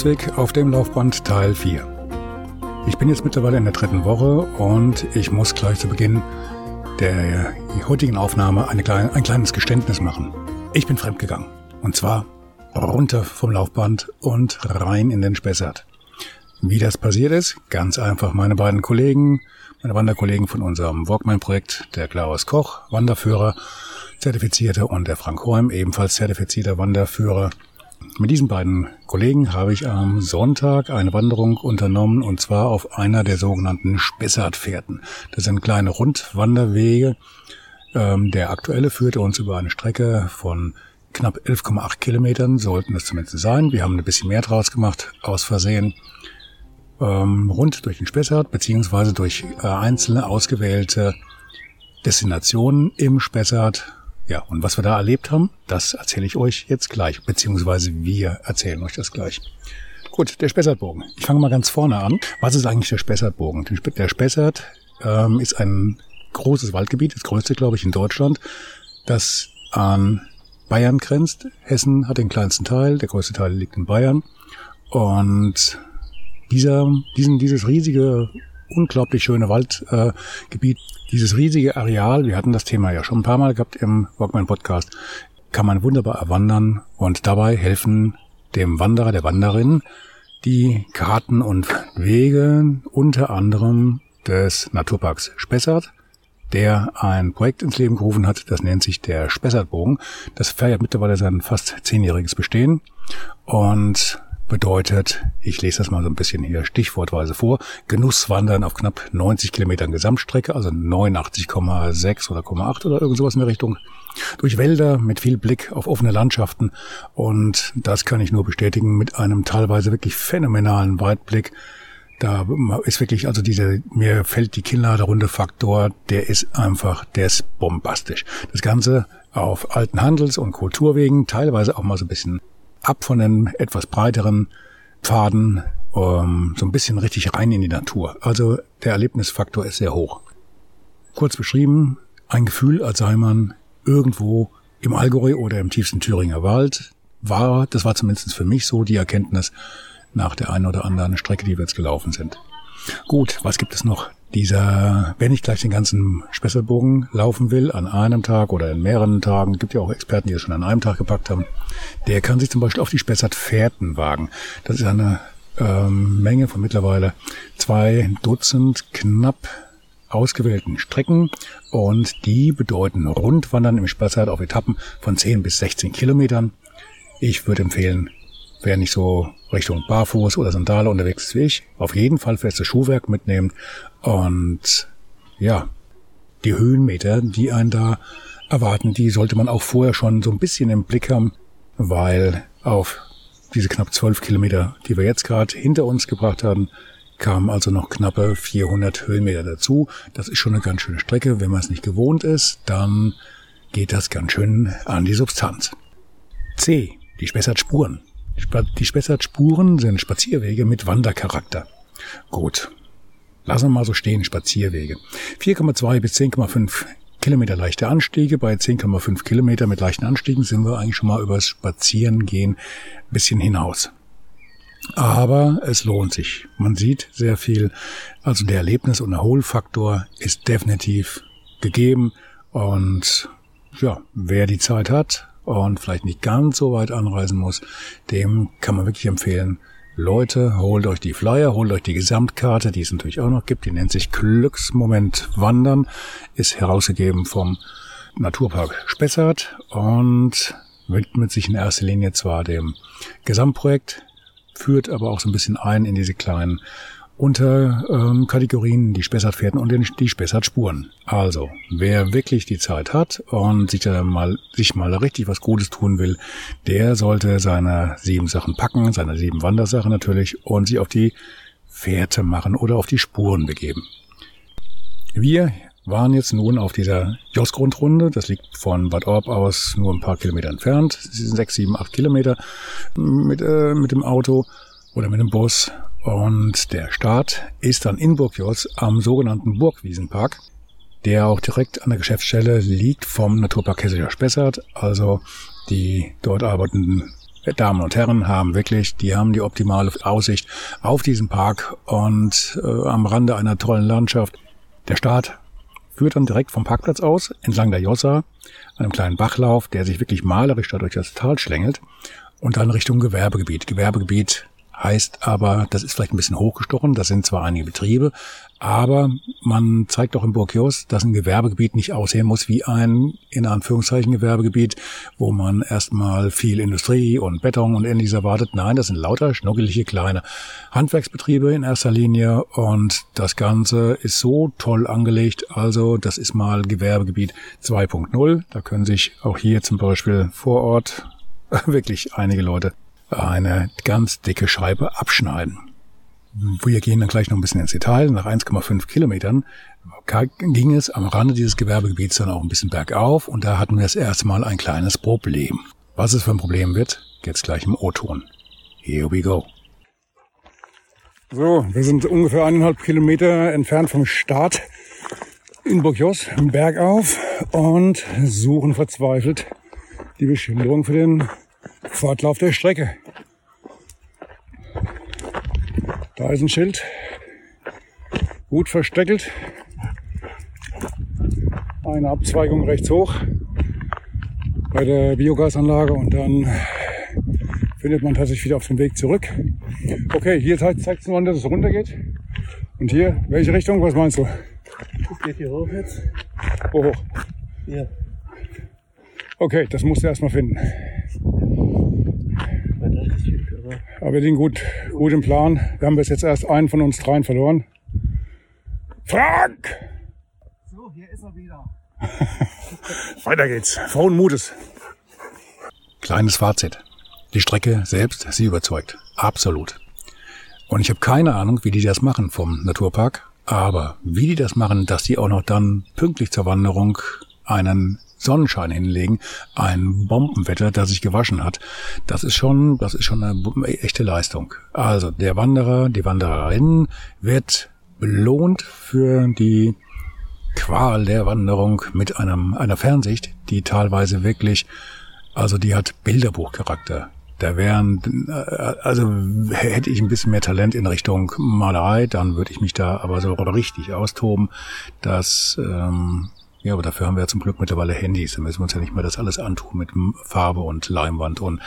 Jakobsweg auf dem Laufband Teil 4. Ich bin jetzt mittlerweile in der dritten Woche und ich muss gleich zu Beginn der heutigen Aufnahme eine kleine, ein kleines Geständnis machen. Ich bin fremdgegangen. Und zwar runter vom Laufband und rein in den Spessart. Wie das passiert ist? Ganz einfach meine beiden Kollegen, meine Wanderkollegen von unserem Walkman-Projekt, der Klaus Koch, Wanderführer, Zertifizierter und der Frank Holm, ebenfalls zertifizierter Wanderführer, mit diesen beiden Kollegen habe ich am Sonntag eine Wanderung unternommen und zwar auf einer der sogenannten Spessartfährten. Das sind kleine Rundwanderwege. Ähm, der aktuelle führte uns über eine Strecke von knapp 11,8 Kilometern, sollten es zumindest sein. Wir haben ein bisschen mehr draus gemacht, aus Versehen. Ähm, rund durch den Spessart, beziehungsweise durch äh, einzelne ausgewählte Destinationen im Spessart ja, und was wir da erlebt haben, das erzähle ich euch jetzt gleich, beziehungsweise wir erzählen euch das gleich. Gut, der Spessartbogen. Ich fange mal ganz vorne an. Was ist eigentlich der Spessartbogen? Der Spessart ähm, ist ein großes Waldgebiet, das größte, glaube ich, in Deutschland, das an Bayern grenzt. Hessen hat den kleinsten Teil, der größte Teil liegt in Bayern. Und dieser, diesen, dieses riesige unglaublich schöne Waldgebiet. Äh, Dieses riesige Areal, wir hatten das Thema ja schon ein paar Mal gehabt im Walkman Podcast, kann man wunderbar erwandern und dabei helfen dem Wanderer, der Wanderin, die Karten und Wege unter anderem des Naturparks Spessart, der ein Projekt ins Leben gerufen hat, das nennt sich der Spessartbogen. Das feiert mittlerweile sein fast zehnjähriges Bestehen und bedeutet, ich lese das mal so ein bisschen hier stichwortweise vor, Genusswandern auf knapp 90 Kilometern Gesamtstrecke, also 89,6 oder 0,8 oder irgend sowas in der Richtung, durch Wälder mit viel Blick auf offene Landschaften und das kann ich nur bestätigen mit einem teilweise wirklich phänomenalen Weitblick. Da ist wirklich, also diese, mir fällt die Kinnladerunde Faktor, der ist einfach, der ist bombastisch. Das Ganze auf alten Handels- und Kulturwegen, teilweise auch mal so ein bisschen ab von den etwas breiteren Pfaden, ähm, so ein bisschen richtig rein in die Natur. Also der Erlebnisfaktor ist sehr hoch. Kurz beschrieben, ein Gefühl, als sei man irgendwo im Allgäu oder im tiefsten Thüringer Wald war, das war zumindest für mich so die Erkenntnis nach der einen oder anderen Strecke, die wir jetzt gelaufen sind. Gut, was gibt es noch? Dieser, wenn ich gleich den ganzen Spesselbogen laufen will, an einem Tag oder in mehreren Tagen, gibt ja auch Experten, die es schon an einem Tag gepackt haben, der kann sich zum Beispiel auf die Spessart-Fährten wagen. Das ist eine ähm, Menge von mittlerweile zwei Dutzend knapp ausgewählten Strecken und die bedeuten Rundwandern im Spessart auf Etappen von 10 bis 16 Kilometern. Ich würde empfehlen, wer nicht so Richtung Barfuß oder Sandale unterwegs ist wie ich, auf jeden Fall festes Schuhwerk mitnehmen und ja, die Höhenmeter, die einen da erwarten, die sollte man auch vorher schon so ein bisschen im Blick haben, weil auf diese knapp zwölf Kilometer, die wir jetzt gerade hinter uns gebracht haben, kamen also noch knappe 400 Höhenmeter dazu. Das ist schon eine ganz schöne Strecke. Wenn man es nicht gewohnt ist, dann geht das ganz schön an die Substanz. C. Die Spessart-Spuren. Die Spessart-Spuren sind Spazierwege mit Wandercharakter. Gut. Lassen wir mal so stehen, Spazierwege. 4,2 bis 10,5 Kilometer leichte Anstiege. Bei 10,5 Kilometer mit leichten Anstiegen sind wir eigentlich schon mal übers Spazierengehen ein bisschen hinaus. Aber es lohnt sich. Man sieht sehr viel. Also der Erlebnis- und Erholfaktor ist definitiv gegeben. Und ja, wer die Zeit hat, und vielleicht nicht ganz so weit anreisen muss, dem kann man wirklich empfehlen, Leute, holt euch die Flyer, holt euch die Gesamtkarte, die es natürlich auch noch gibt, die nennt sich Glücksmoment Wandern, ist herausgegeben vom Naturpark Spessart und widmet sich in erster Linie zwar dem Gesamtprojekt, führt aber auch so ein bisschen ein in diese kleinen unter ähm, Kategorien die Spessartfährten und die Spessartspuren. Also, wer wirklich die Zeit hat und sich da mal, sich mal richtig was Gutes tun will, der sollte seine sieben Sachen packen, seine sieben Wandersachen natürlich und sich auf die Fährte machen oder auf die Spuren begeben. Wir waren jetzt nun auf dieser Jos-Grundrunde. Das liegt von Bad Orb aus nur ein paar Kilometer entfernt. Es sind sechs, sieben, acht Kilometer mit, äh, mit dem Auto oder mit dem Bus. Und der Start ist dann in Burgjoss am sogenannten Burgwiesenpark, der auch direkt an der Geschäftsstelle liegt vom Naturpark Hessischer Spessart. Also die dort arbeitenden Damen und Herren haben wirklich, die haben die optimale Aussicht auf diesen Park und äh, am Rande einer tollen Landschaft. Der Start führt dann direkt vom Parkplatz aus, entlang der Jossa, einem kleinen Bachlauf, der sich wirklich malerisch dadurch das Tal schlängelt und dann Richtung Gewerbegebiet. Gewerbegebiet Heißt aber, das ist vielleicht ein bisschen hochgestochen, das sind zwar einige Betriebe, aber man zeigt auch im Burkios, dass ein Gewerbegebiet nicht aussehen muss wie ein, in Anführungszeichen, Gewerbegebiet, wo man erstmal viel Industrie und Beton und ähnliches erwartet. Nein, das sind lauter schnuckelige kleine Handwerksbetriebe in erster Linie und das Ganze ist so toll angelegt. Also das ist mal Gewerbegebiet 2.0. Da können sich auch hier zum Beispiel vor Ort wirklich einige Leute eine ganz dicke Scheibe abschneiden. Wir gehen dann gleich noch ein bisschen ins Detail. Nach 1,5 Kilometern ging es am Rande dieses Gewerbegebiets dann auch ein bisschen bergauf und da hatten wir das erste Mal ein kleines Problem. Was es für ein Problem wird, geht's gleich im O-Ton. Here we go. So, wir sind ungefähr eineinhalb Kilometer entfernt vom Start in Burgos, bergauf und suchen verzweifelt die Beschilderung für den Fortlauf der Strecke. Da ist ein Schild, gut versteckelt. Eine Abzweigung rechts hoch bei der Biogasanlage und dann findet man tatsächlich wieder auf den Weg zurück. Okay, hier zeigt es nur an, dass es runtergeht. Und hier, welche Richtung? Was meinst du? Es geht hier hoch jetzt. Wo hoch? Hier. Okay, das musst du erstmal finden. Aber wir sind gut, gut im Plan. Wir haben bis jetzt erst einen von uns dreien verloren. Frank! So, hier ist er wieder. Weiter geht's. Frohen Mutes. Kleines Fazit. Die Strecke selbst, sie überzeugt. Absolut. Und ich habe keine Ahnung, wie die das machen vom Naturpark. Aber wie die das machen, dass die auch noch dann pünktlich zur Wanderung einen Sonnenschein hinlegen, ein Bombenwetter, das sich gewaschen hat. Das ist schon, das ist schon eine echte Leistung. Also der Wanderer, die Wandererin wird belohnt für die Qual der Wanderung mit einem, einer Fernsicht, die teilweise wirklich, also die hat Bilderbuchcharakter. Da wären, äh, also hätte ich ein bisschen mehr Talent in Richtung Malerei, dann würde ich mich da aber so richtig austoben. dass ähm, ja, aber dafür haben wir ja zum Glück mittlerweile Handys. Da müssen wir uns ja nicht mehr das alles antun mit Farbe und Leimwand und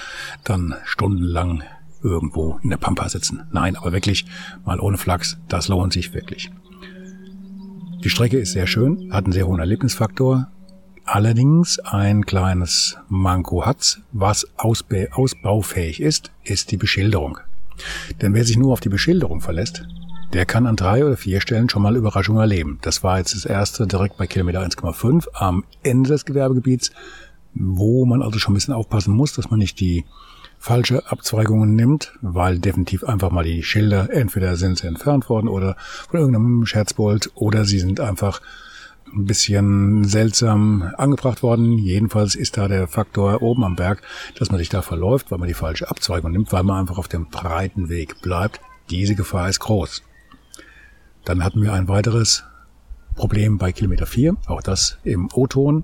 dann stundenlang irgendwo in der Pampa sitzen. Nein, aber wirklich mal ohne Flachs, das lohnt sich wirklich. Die Strecke ist sehr schön, hat einen sehr hohen Erlebnisfaktor. Allerdings ein kleines Manko hat's, was ausbaufähig ist, ist die Beschilderung. Denn wer sich nur auf die Beschilderung verlässt, der kann an drei oder vier Stellen schon mal Überraschungen erleben. Das war jetzt das erste direkt bei Kilometer 1,5 am Ende des Gewerbegebiets, wo man also schon ein bisschen aufpassen muss, dass man nicht die falsche Abzweigungen nimmt, weil definitiv einfach mal die Schilder, entweder sind sie entfernt worden oder von irgendeinem Scherzbold oder sie sind einfach ein bisschen seltsam angebracht worden. Jedenfalls ist da der Faktor oben am Berg, dass man sich da verläuft, weil man die falsche Abzweigung nimmt, weil man einfach auf dem breiten Weg bleibt. Diese Gefahr ist groß. Dann hatten wir ein weiteres Problem bei Kilometer 4, auch das im O-Ton.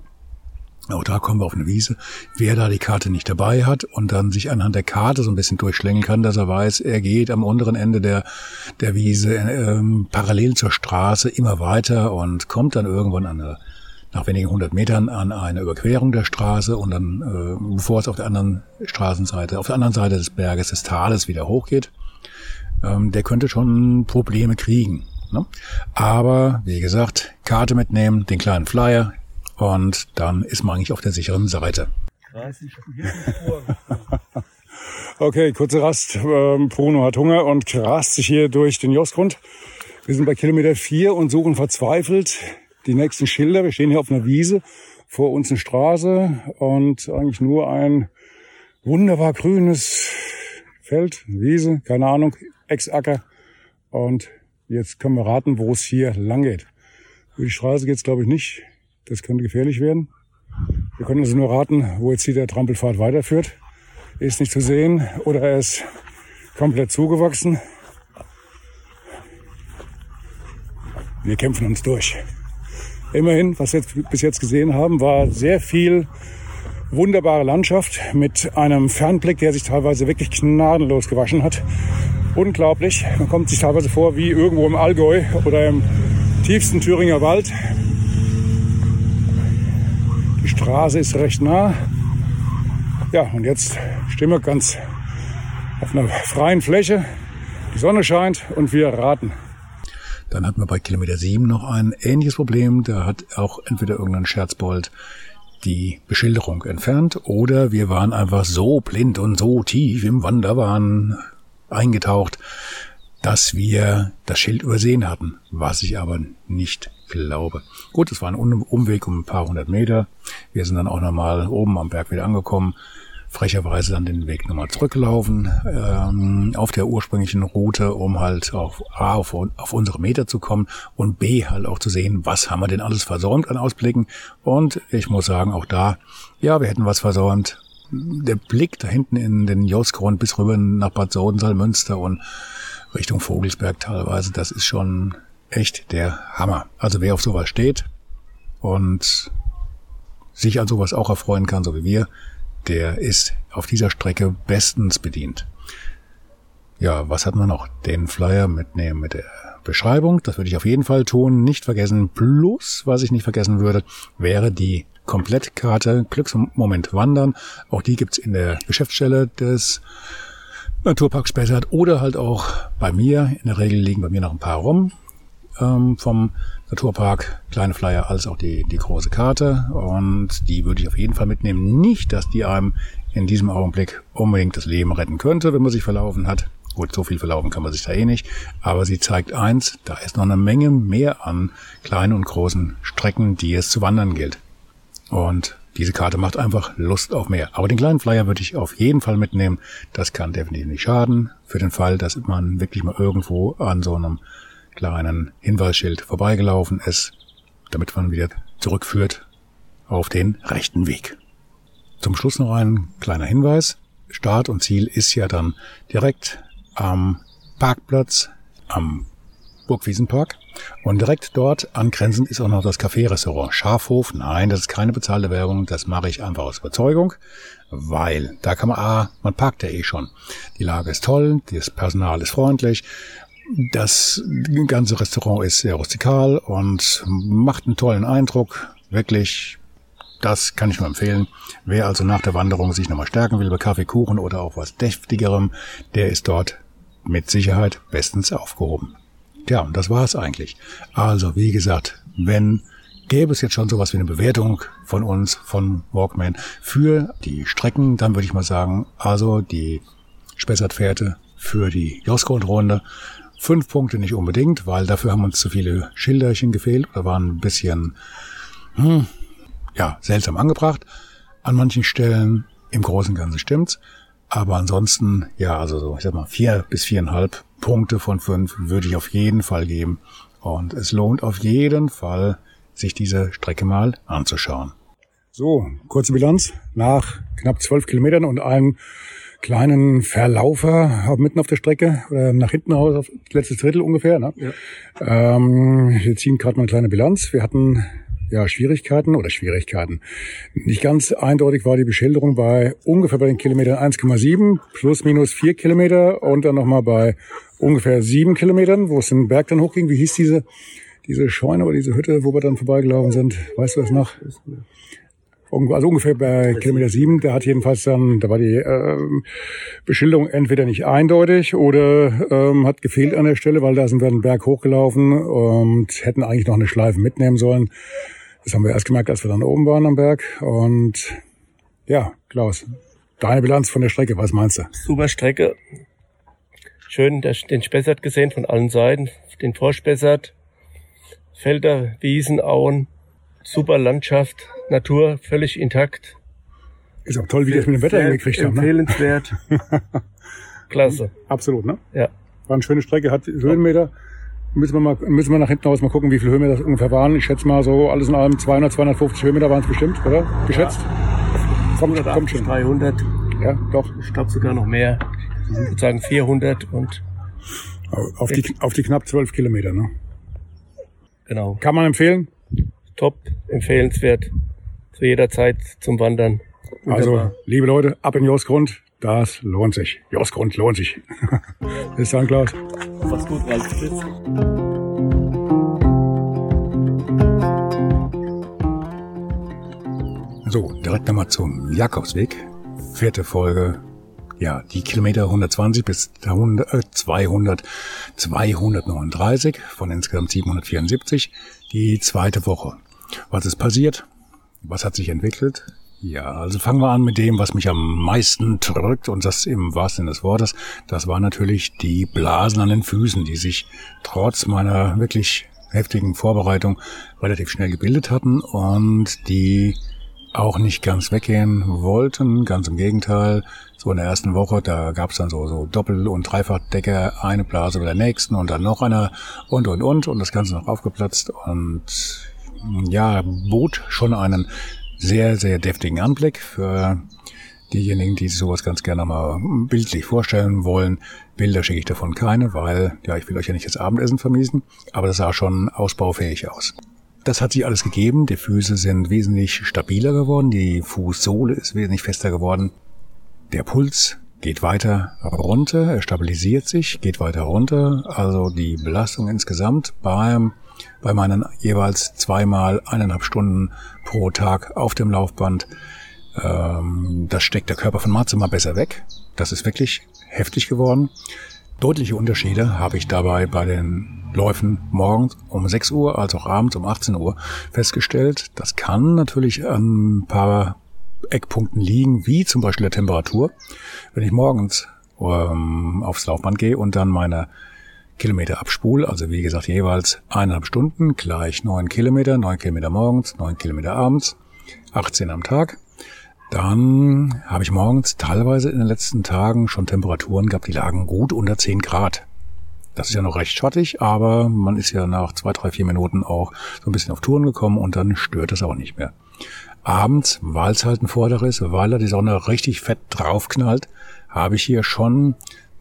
Auch da kommen wir auf eine Wiese. Wer da die Karte nicht dabei hat und dann sich anhand der Karte so ein bisschen durchschlängeln kann, dass er weiß, er geht am unteren Ende der, der Wiese ähm, parallel zur Straße immer weiter und kommt dann irgendwann an eine, nach wenigen hundert Metern an eine Überquerung der Straße und dann, äh, bevor es auf der anderen Straßenseite, auf der anderen Seite des Berges des Tales wieder hochgeht, ähm, der könnte schon Probleme kriegen. Ne? Aber wie gesagt, Karte mitnehmen, den kleinen Flyer und dann ist man eigentlich auf der sicheren Seite. Okay, kurze Rast. Ähm, Bruno hat Hunger und rast sich hier durch den Josgrund. Wir sind bei Kilometer 4 und suchen verzweifelt die nächsten Schilder. Wir stehen hier auf einer Wiese, vor uns eine Straße und eigentlich nur ein wunderbar grünes Feld, Wiese, keine Ahnung, Ex-Acker. Und jetzt können wir raten, wo es hier lang geht. Über die Straße geht es, glaube ich, nicht. Das könnte gefährlich werden. Wir können also nur raten, wo jetzt hier der Trampelpfad weiterführt. Er ist nicht zu sehen oder er ist komplett zugewachsen. Wir kämpfen uns durch. Immerhin, was wir bis jetzt gesehen haben, war sehr viel wunderbare Landschaft mit einem Fernblick, der sich teilweise wirklich gnadenlos gewaschen hat. Unglaublich. Man kommt sich teilweise vor wie irgendwo im Allgäu oder im tiefsten Thüringer Wald. Die Straße ist recht nah. Ja, und jetzt stehen wir ganz auf einer freien Fläche. Die Sonne scheint und wir raten. Dann hatten wir bei Kilometer 7 noch ein ähnliches Problem. Da hat auch entweder irgendein Scherzbold die Beschilderung entfernt oder wir waren einfach so blind und so tief im Wanderwahn eingetaucht, dass wir das Schild übersehen hatten, was ich aber nicht glaube. Gut, es war ein Umweg um ein paar hundert Meter. Wir sind dann auch nochmal oben am Berg wieder angekommen, frecherweise dann den Weg nochmal zurückgelaufen ähm, auf der ursprünglichen Route, um halt auch A, auf, auf unsere Meter zu kommen und B, halt auch zu sehen, was haben wir denn alles versäumt an Ausblicken. Und ich muss sagen, auch da, ja, wir hätten was versäumt. Der Blick da hinten in den Josgrund bis rüber nach Bad Sodensalm, Münster und Richtung Vogelsberg teilweise, das ist schon echt der Hammer. Also wer auf sowas steht und sich an sowas auch erfreuen kann, so wie wir, der ist auf dieser Strecke bestens bedient. Ja, was hat man noch? Den Flyer mitnehmen mit der Beschreibung. Das würde ich auf jeden Fall tun. Nicht vergessen. Plus, was ich nicht vergessen würde, wäre die Komplettkarte Glücksmoment Wandern. Auch die gibt's in der Geschäftsstelle des Naturparks Spessart oder halt auch bei mir. In der Regel liegen bei mir noch ein paar rum ähm, vom Naturpark, kleine Flyer als auch die, die große Karte. Und die würde ich auf jeden Fall mitnehmen. Nicht, dass die einem in diesem Augenblick unbedingt das Leben retten könnte, wenn man sich verlaufen hat. Gut, so viel verlaufen kann man sich da eh nicht. Aber sie zeigt eins, da ist noch eine Menge mehr an kleinen und großen Strecken, die es zu wandern gilt. Und diese Karte macht einfach Lust auf mehr. Aber den kleinen Flyer würde ich auf jeden Fall mitnehmen. Das kann definitiv nicht schaden. Für den Fall, dass man wirklich mal irgendwo an so einem kleinen Hinweisschild vorbeigelaufen ist, damit man wieder zurückführt auf den rechten Weg. Zum Schluss noch ein kleiner Hinweis. Start und Ziel ist ja dann direkt am Parkplatz am Burgwiesenpark. Und direkt dort angrenzend ist auch noch das Café-Restaurant Schafhof. Nein, das ist keine bezahlte Werbung, das mache ich einfach aus Überzeugung, weil da kann man, ah, man parkt ja eh schon. Die Lage ist toll, das Personal ist freundlich das ganze Restaurant ist sehr rustikal und macht einen tollen Eindruck. Wirklich, das kann ich nur empfehlen. Wer also nach der Wanderung sich nochmal stärken will bei Kaffee, Kuchen oder auch was deftigerem, der ist dort mit Sicherheit bestens aufgehoben. Tja, und das war's eigentlich. Also, wie gesagt, wenn gäbe es jetzt schon sowas wie eine Bewertung von uns, von Walkman für die Strecken, dann würde ich mal sagen, also die Spessart-Fährte für die Josgrund-Runde Fünf Punkte nicht unbedingt, weil dafür haben uns zu viele Schilderchen gefehlt oder waren ein bisschen hm, ja, seltsam angebracht. An manchen Stellen im Großen und Ganzen stimmt's. Aber ansonsten, ja, also so, ich sag mal, vier bis viereinhalb Punkte von fünf würde ich auf jeden Fall geben. Und es lohnt auf jeden Fall, sich diese Strecke mal anzuschauen. So, kurze Bilanz. Nach knapp zwölf Kilometern und einem kleinen Verlaufer mitten auf der Strecke oder nach hinten raus auf letztes Drittel ungefähr. Ne? Ja. Ähm, wir ziehen gerade mal eine kleine Bilanz. Wir hatten ja Schwierigkeiten oder Schwierigkeiten. Nicht ganz eindeutig war die Beschilderung bei ungefähr bei den Kilometern 1,7 plus minus 4 Kilometer und dann nochmal bei ungefähr 7 Kilometern, wo es den Berg dann hochging. Wie hieß diese diese Scheune oder diese Hütte, wo wir dann vorbeigelaufen sind? Weißt du das noch? also ungefähr bei Kilometer sieben, da hat jedenfalls dann, da war die äh, Beschilderung entweder nicht eindeutig oder ähm, hat gefehlt an der Stelle, weil da sind wir einen Berg hochgelaufen und hätten eigentlich noch eine Schleife mitnehmen sollen. Das haben wir erst gemerkt, als wir dann oben waren am Berg. Und ja, Klaus, Deine Bilanz von der Strecke, was meinst du? Super Strecke. Schön den Spessart gesehen von allen Seiten, den Vorspessart. Felder, Wiesen, Auen, super Landschaft, Natur völlig intakt. Ist auch toll, wie die das mit dem Wetter hingekriegt haben. Ne? Empfehlenswert. Klasse. Absolut, ne? Ja. War eine schöne Strecke, hat Höhenmeter. Müssen wir mal, müssen wir nach hinten raus mal gucken, wie viele Höhenmeter das ungefähr waren. Ich schätze mal so, alles in allem 200, 250 Höhenmeter waren es bestimmt, oder? Geschätzt? Ja. Kommt, kommt schon. 300. Ja, doch. Ich glaube sogar noch mehr. Ich würde sagen 400 und. Auf die, auf die knapp 12 Kilometer, ne? Genau. Kann man empfehlen? Top, empfehlenswert. Zu jeder Zeit zum Wandern. Wunderbar. Also, liebe Leute, ab in Josgrund. Das lohnt sich. Josgrund lohnt sich. Bis dann, Klaus. Mach's gut, Ralf. Tschüss. So, direkt nochmal zum Jakobsweg. Vierte Folge. Ja, die Kilometer 120 bis 200, äh, 200, 239 von insgesamt 774. Die zweite Woche. Was ist passiert? Was hat sich entwickelt? Ja, also fangen wir an mit dem, was mich am meisten drückt und das im wahrsten Sinne des Wortes. Das war natürlich die Blasen an den Füßen, die sich trotz meiner wirklich heftigen Vorbereitung relativ schnell gebildet hatten und die auch nicht ganz weggehen wollten. Ganz im Gegenteil. So in der ersten Woche, da gab's dann so, so Doppel- und Dreifachdecker, eine Blase bei der nächsten und dann noch einer und und und und das Ganze noch aufgeplatzt und ja, bot schon einen sehr, sehr deftigen Anblick für diejenigen, die sich sowas ganz gerne mal bildlich vorstellen wollen. Bilder schicke ich davon keine, weil, ja, ich will euch ja nicht das Abendessen vermiesen, aber das sah schon ausbaufähig aus. Das hat sich alles gegeben. Die Füße sind wesentlich stabiler geworden. Die Fußsohle ist wesentlich fester geworden. Der Puls geht weiter runter. Er stabilisiert sich, geht weiter runter. Also die Belastung insgesamt beim bei meinen jeweils zweimal eineinhalb Stunden pro Tag auf dem Laufband. Ähm, das steckt der Körper von zu Mal besser weg. Das ist wirklich heftig geworden. Deutliche Unterschiede habe ich dabei bei den Läufen morgens um 6 Uhr als auch abends um 18 Uhr festgestellt. Das kann natürlich an ein paar Eckpunkten liegen, wie zum Beispiel der Temperatur. Wenn ich morgens ähm, aufs Laufband gehe und dann meine Kilometer abspul, also wie gesagt jeweils eineinhalb Stunden gleich neun Kilometer, neun Kilometer morgens, neun Kilometer abends, 18 am Tag. Dann habe ich morgens teilweise in den letzten Tagen schon Temperaturen gehabt, die lagen gut unter 10 Grad. Das ist ja noch recht schattig, aber man ist ja nach zwei, drei, vier Minuten auch so ein bisschen auf Touren gekommen und dann stört es auch nicht mehr. Abends, weil es halt ein Vorder ist, weil da die Sonne richtig fett draufknallt, habe ich hier schon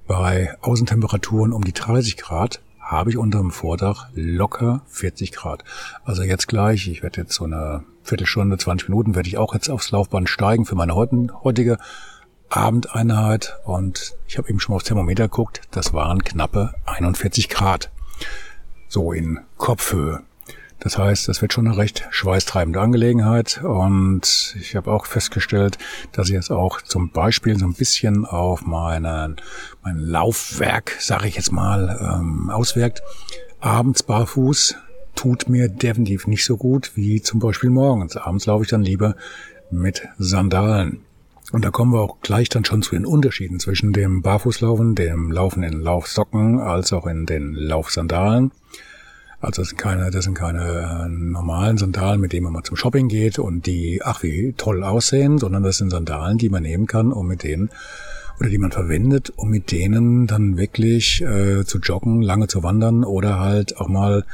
bei Außentemperaturen um die 30 Grad habe ich unterm Vordach locker 40 Grad. Also jetzt gleich, ich werde jetzt so eine Viertelstunde, 20 Minuten, werde ich auch jetzt aufs Laufband steigen für meine heutige Abendeinheit. Und ich habe eben schon mal aufs Thermometer geguckt, das waren knappe 41 Grad. So in Kopfhöhe. Das heißt, das wird schon eine recht schweißtreibende Angelegenheit und ich habe auch festgestellt, dass ich jetzt auch zum Beispiel so ein bisschen auf meinen, mein Laufwerk, sage ich jetzt mal, ähm, auswirkt. Abends barfuß tut mir definitiv nicht so gut wie zum Beispiel morgens. Abends laufe ich dann lieber mit Sandalen. Und da kommen wir auch gleich dann schon zu den Unterschieden zwischen dem Barfußlaufen, dem Laufen in Laufsocken, als auch in den Laufsandalen. Also das sind keine, das sind keine äh, normalen Sandalen, mit denen man mal zum Shopping geht und die, ach wie toll aussehen, sondern das sind Sandalen, die man nehmen kann, um mit denen oder die man verwendet, um mit denen dann wirklich äh, zu joggen, lange zu wandern oder halt auch mal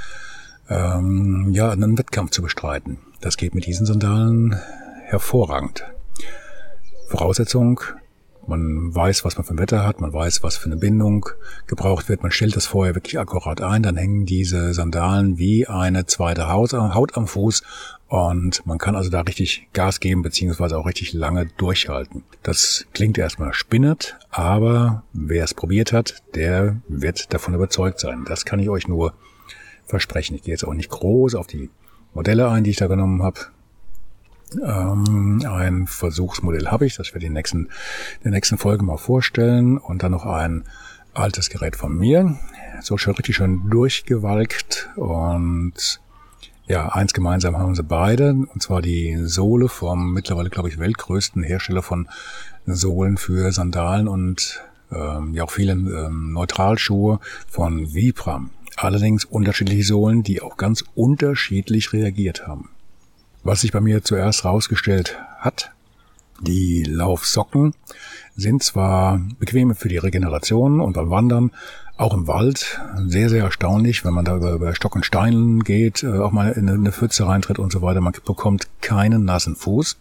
ähm, ja einen Wettkampf zu bestreiten. Das geht mit diesen Sandalen hervorragend. Voraussetzung, man weiß, was man für ein Wetter hat, man weiß, was für eine Bindung gebraucht wird. Man stellt das vorher wirklich akkurat ein, dann hängen diese Sandalen wie eine zweite Haut, am Fuß und man kann also da richtig Gas geben, beziehungsweise auch richtig lange durchhalten. Das klingt erstmal spinnert, aber wer es probiert hat, der wird davon überzeugt sein. Das kann ich euch nur versprechen. Ich gehe jetzt auch nicht groß auf die Modelle ein, die ich da genommen habe. Ähm, ein Versuchsmodell habe ich, das werde ich in nächsten, der nächsten Folge mal vorstellen. Und dann noch ein altes Gerät von mir. So schon richtig schön durchgewalkt. Und Ja, eins gemeinsam haben sie beide, und zwar die Sohle vom mittlerweile, glaube ich, weltgrößten Hersteller von Sohlen für Sandalen und ähm, ja auch vielen ähm, Neutralschuhe von Vibram. Allerdings unterschiedliche Sohlen, die auch ganz unterschiedlich reagiert haben. Was sich bei mir zuerst herausgestellt hat, die Laufsocken sind zwar bequem für die Regeneration und beim Wandern, auch im Wald, sehr, sehr erstaunlich, wenn man da über, über Stock und Steinen geht, äh, auch mal in eine Pfütze reintritt und so weiter. Man bekommt keinen nassen Fuß.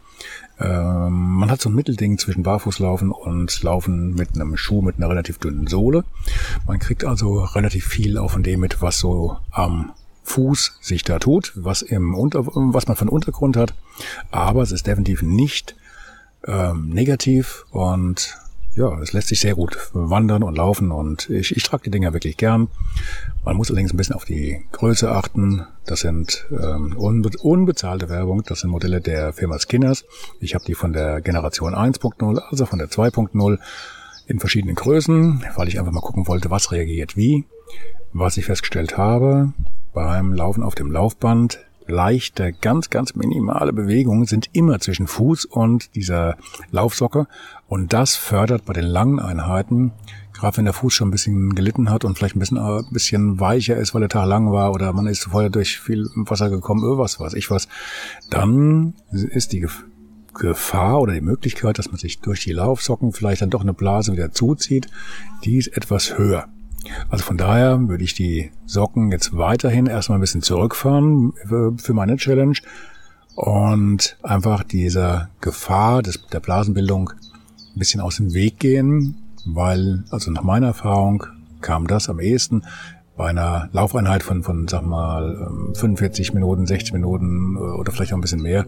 Ähm, man hat so ein Mittelding zwischen Barfußlaufen und Laufen mit einem Schuh mit einer relativ dünnen Sohle. Man kriegt also relativ viel auch von dem mit, was so am Fuß sich da tut, was im Unter was man von Untergrund hat. Aber es ist definitiv nicht ähm, negativ und ja, es lässt sich sehr gut wandern und laufen und ich, ich trage die Dinger wirklich gern. Man muss allerdings ein bisschen auf die Größe achten. Das sind ähm, unbe unbezahlte Werbung. Das sind Modelle der Firma Skinners. Ich habe die von der Generation 1.0, also von der 2.0 in verschiedenen Größen, weil ich einfach mal gucken wollte, was reagiert wie. Was ich festgestellt habe beim Laufen auf dem Laufband, leichte, ganz, ganz minimale Bewegungen sind immer zwischen Fuß und dieser Laufsocke. Und das fördert bei den langen Einheiten, gerade wenn der Fuß schon ein bisschen gelitten hat und vielleicht ein bisschen, ein äh, bisschen weicher ist, weil der Tag lang war oder man ist vorher durch viel Wasser gekommen, was weiß ich was, dann ist die Gefahr oder die Möglichkeit, dass man sich durch die Laufsocken vielleicht dann doch eine Blase wieder zuzieht, die ist etwas höher. Also von daher würde ich die Socken jetzt weiterhin erstmal ein bisschen zurückfahren für meine Challenge. Und einfach dieser Gefahr des, der Blasenbildung ein bisschen aus dem Weg gehen, weil, also nach meiner Erfahrung kam das am ehesten, bei einer Laufeinheit von, von sag mal, 45 ähm, Minuten, 60 Minuten äh, oder vielleicht auch ein bisschen mehr,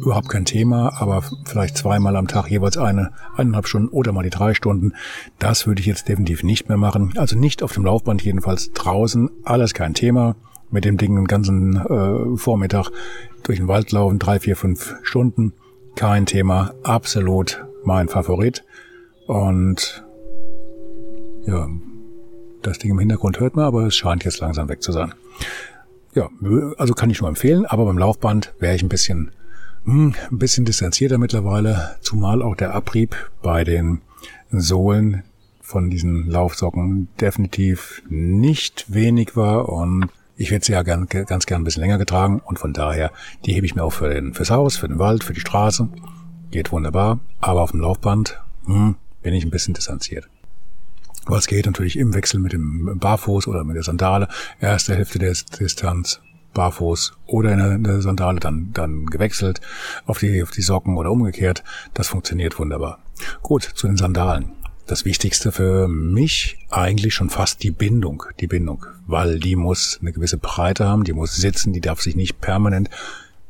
überhaupt kein Thema, aber vielleicht zweimal am Tag jeweils eine, eineinhalb Stunden oder mal die drei Stunden, das würde ich jetzt definitiv nicht mehr machen. Also nicht auf dem Laufband, jedenfalls draußen, alles kein Thema. Mit dem Ding den ganzen äh, Vormittag durch den Wald laufen, drei, vier, fünf Stunden, kein Thema, absolut mein Favorit. Und ja, das Ding im Hintergrund hört man, aber es scheint jetzt langsam weg zu sein. Ja, also kann ich nur empfehlen, aber beim Laufband wäre ich ein bisschen, hm, ein bisschen distanzierter mittlerweile, zumal auch der Abrieb bei den Sohlen von diesen Laufsocken definitiv nicht wenig war und ich werde sie ja gern, ganz gern ein bisschen länger getragen und von daher, die hebe ich mir auch für den, fürs Haus, für den Wald, für die Straße. Geht wunderbar, aber auf dem Laufband hm, bin ich ein bisschen distanziert. Was geht natürlich im Wechsel mit dem Barfuß oder mit der Sandale. Erste Hälfte der Distanz barfuß oder in der Sandale dann, dann gewechselt auf die, auf die Socken oder umgekehrt. Das funktioniert wunderbar. Gut, zu den Sandalen. Das Wichtigste für mich eigentlich schon fast die Bindung, die Bindung, weil die muss eine gewisse Breite haben, die muss sitzen, die darf sich nicht permanent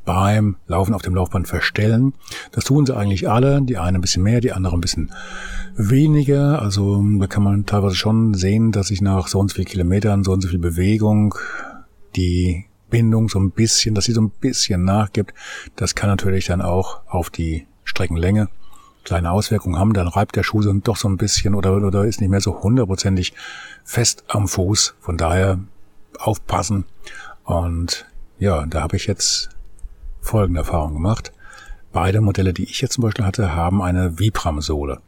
beim Laufen auf dem Laufband verstellen. Das tun sie eigentlich alle, die eine ein bisschen mehr, die andere ein bisschen weniger. Also da kann man teilweise schon sehen, dass sich nach so und so viel Kilometern, so und so viel Bewegung die Bindung so ein bisschen, dass sie so ein bisschen nachgibt. Das kann natürlich dann auch auf die Streckenlänge kleine Auswirkungen haben. Dann reibt der Schuh so doch so ein bisschen oder, oder ist nicht mehr so hundertprozentig fest am Fuß. Von daher aufpassen. Und ja, da habe ich jetzt folgende Erfahrung gemacht. Beide Modelle, die ich jetzt zum Beispiel hatte, haben eine Vibram-Sohle.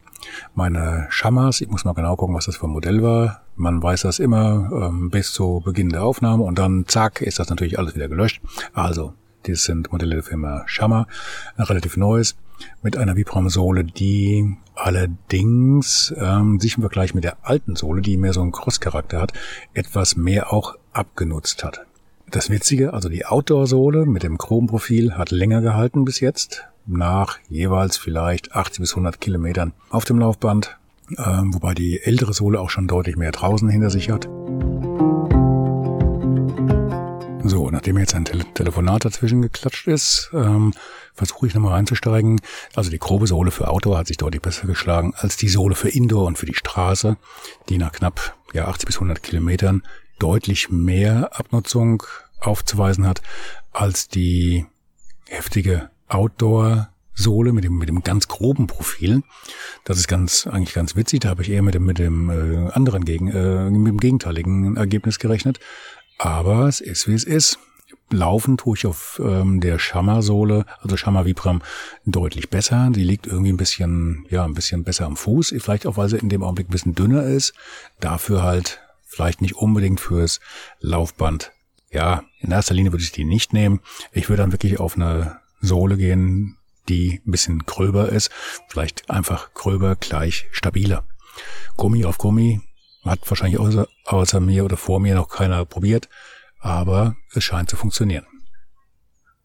Meine Shamas, ich muss mal genau gucken, was das für ein Modell war. Man weiß das immer ähm, bis zu Beginn der Aufnahme und dann zack ist das natürlich alles wieder gelöscht. Also, dies sind Modelle der Firma Shama, ein relativ neues, mit einer Vibram-Sohle, die allerdings ähm, sich im Vergleich mit der alten Sohle, die mehr so einen Cross-Charakter hat, etwas mehr auch abgenutzt hat. Das Witzige, also die Outdoor-Sohle mit dem Chromprofil hat länger gehalten bis jetzt, nach jeweils vielleicht 80 bis 100 Kilometern auf dem Laufband, äh, wobei die ältere Sohle auch schon deutlich mehr draußen hinter sich hat. So, nachdem jetzt ein Tele Telefonat dazwischen geklatscht ist, ähm, versuche ich nochmal reinzusteigen. Also die grobe Sohle für Outdoor hat sich deutlich besser geschlagen als die Sohle für Indoor und für die Straße, die nach knapp ja, 80 bis 100 Kilometern deutlich mehr Abnutzung aufzuweisen hat als die heftige Outdoor-Sohle mit dem, mit dem ganz groben Profil. Das ist ganz, eigentlich ganz witzig. Da habe ich eher mit dem, mit dem äh, anderen gegen, äh, mit dem gegenteiligen Ergebnis gerechnet. Aber es ist, wie es ist. Laufen tue ich auf ähm, der Shamma-Sohle, also Shamma Vibram, deutlich besser. Die liegt irgendwie ein bisschen, ja, ein bisschen besser am Fuß. Vielleicht auch, weil sie in dem Augenblick ein bisschen dünner ist. Dafür halt vielleicht nicht unbedingt fürs Laufband. Ja, in erster Linie würde ich die nicht nehmen. Ich würde dann wirklich auf eine Sohle gehen, die ein bisschen gröber ist. Vielleicht einfach gröber gleich stabiler. Gummi auf Gummi hat wahrscheinlich außer, außer mir oder vor mir noch keiner probiert aber es scheint zu funktionieren.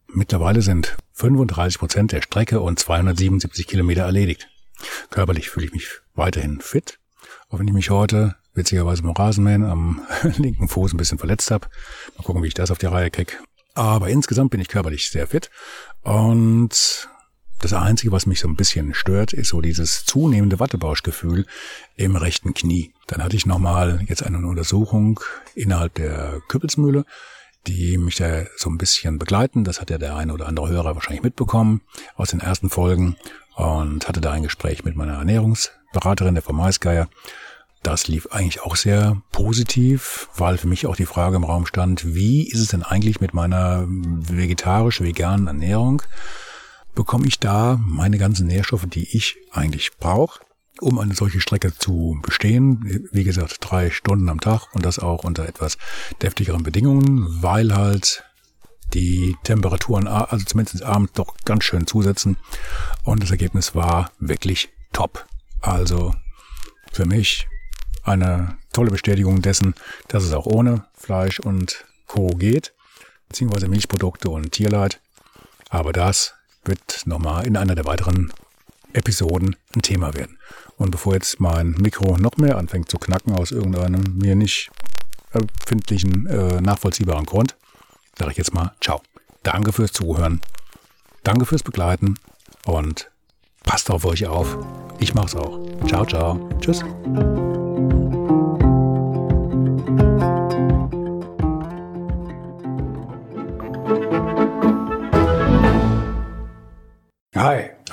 Mittlerweile sind 35 Prozent der Strecke und 277 Kilometer erledigt. Körperlich fühle ich mich weiterhin fit, auch wenn ich mich heute witzigerweise beim Rasenmähen am linken Fuß ein bisschen verletzt habe. Mal gucken, wie ich das auf die Reihe kriege. Aber insgesamt bin ich körperlich sehr fit und das Einzige, was mich so ein bisschen stört, ist so dieses zunehmende Wattebauschgefühl im rechten Knie. Dann hatte ich nochmal jetzt eine Untersuchung innerhalb der Küppelsmühle, die mich da so ein bisschen begleiten. Das hat ja der eine oder andere Hörer wahrscheinlich mitbekommen aus den ersten Folgen und hatte da ein Gespräch mit meiner Ernährungsberaterin, der Frau Maisgeier. Das lief eigentlich auch sehr positiv, weil für mich auch die Frage im Raum stand, wie ist es denn eigentlich mit meiner vegetarisch-veganen Ernährung? bekomme ich da meine ganzen Nährstoffe, die ich eigentlich brauche, um eine solche Strecke zu bestehen. Wie gesagt, drei Stunden am Tag und das auch unter etwas deftigeren Bedingungen, weil halt die Temperaturen, also zumindest abends, doch ganz schön zusetzen. Und das Ergebnis war wirklich top. Also für mich eine tolle Bestätigung dessen, dass es auch ohne Fleisch und Co. geht, beziehungsweise Milchprodukte und Tierleid. Aber das wird nochmal in einer der weiteren Episoden ein Thema werden. Und bevor jetzt mein Mikro noch mehr anfängt zu knacken aus irgendeinem mir nicht erfindlichen, äh, nachvollziehbaren Grund, sage ich jetzt mal Ciao. Danke fürs Zuhören. Danke fürs Begleiten und passt auf euch auf. Ich mach's auch. Ciao, ciao. Tschüss. Thank you.